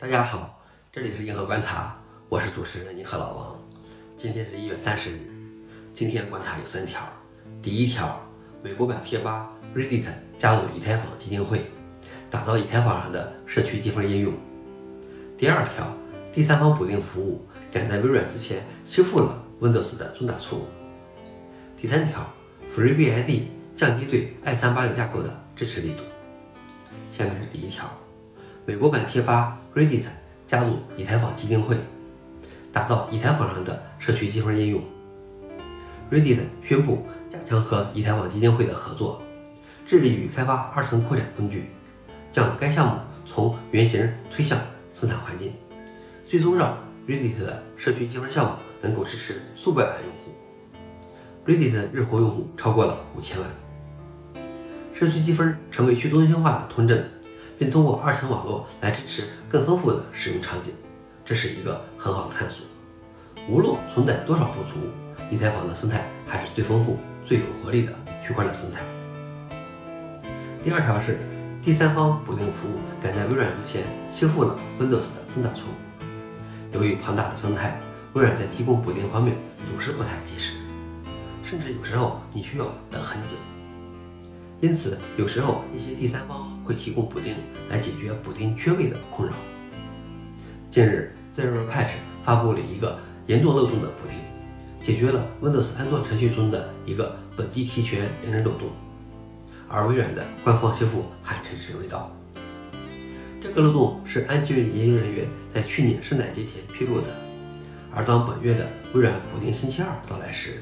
大家好，这里是硬核观察，我是主持人银河老王。今天是一月三十日，今天观察有三条。第一条，美国版贴吧 Reddit 加入以太坊基金会，打造以太坊上的社区积分应用。第二条，第三方补丁服务赶在微软之前修复了 Windows 的重大错误。第三条，FreeBSD 降低对 i386 架构的支持力度。下面是第一条。美国版贴吧 Reddit 加入以太坊基金会，打造以太坊上的社区积分应用。Reddit 宣布加强和以太坊基金会的合作，致力于开发二层扩展工具，将该项目从原型推向生产环境，最终让 Reddit 的社区积分项目能够支持数百万用户。Reddit 日活用户超过了五千万，社区积分成为去中心化的通证。并通过二层网络来支持更丰富的使用场景，这是一个很好的探索。无论存在多少不足，以太坊的生态还是最丰富、最有活力的区块链生态。第二条是，第三方补丁服务赶在微软之前修复了 Windows 的重大错误。由于庞大的生态，微软在提供补丁方面总是不太及时，甚至有时候你需要等很久。因此，有时候一些第三方会提供补丁来解决补丁缺位的困扰。近日，ZeroPatch 发布了一个严重漏洞的补丁，解决了 Windows 安装程序中的一个本地提权连任漏洞，而微软的官方修复还迟迟未到。这个漏洞是安全研究人员在去年圣诞节前披露的，而当本月的微软补丁星期二到来时，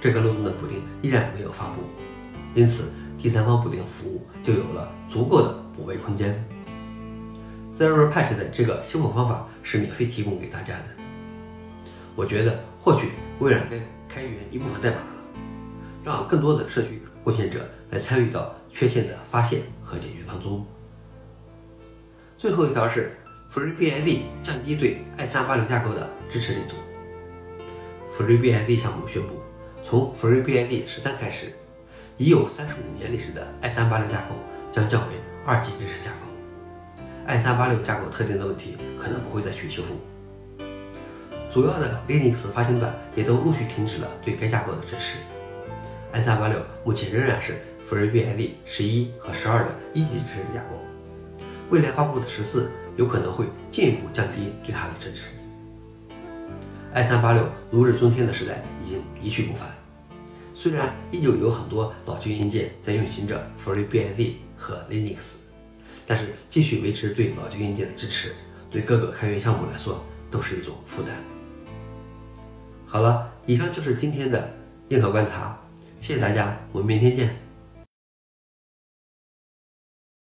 这个漏洞的补丁依然没有发布，因此。第三方补丁服务就有了足够的补位空间。ZeroPatch 的这个修复方法是免费提供给大家的。我觉得或许微软该开源一部分代码了，让更多的社区贡献者来参与到缺陷的发现和解决当中。最后一条是 FreeBSD 降低对 i386 架构的支持力度。FreeBSD 项目宣布，从 FreeBSD 十三开始。已有三十五年历史的 i386 架构将降为二级支持架构，i386 架构特定的问题可能不会再去修复。主要的 Linux 发行版也都陆续停止了对该架构的支持。i386 目前仍然是 FreeBSD 十一和十二的一级支持架构，未来发布的十四有可能会进一步降低对它的支持。i386 如日中天的时代已经一去不返。虽然依旧有很多老旧硬件在运行着 FreeBSD 和 Linux，但是继续维持对老旧硬件的支持，对各个开源项目来说都是一种负担。好了，以上就是今天的硬核观察，谢谢大家，我们明天见。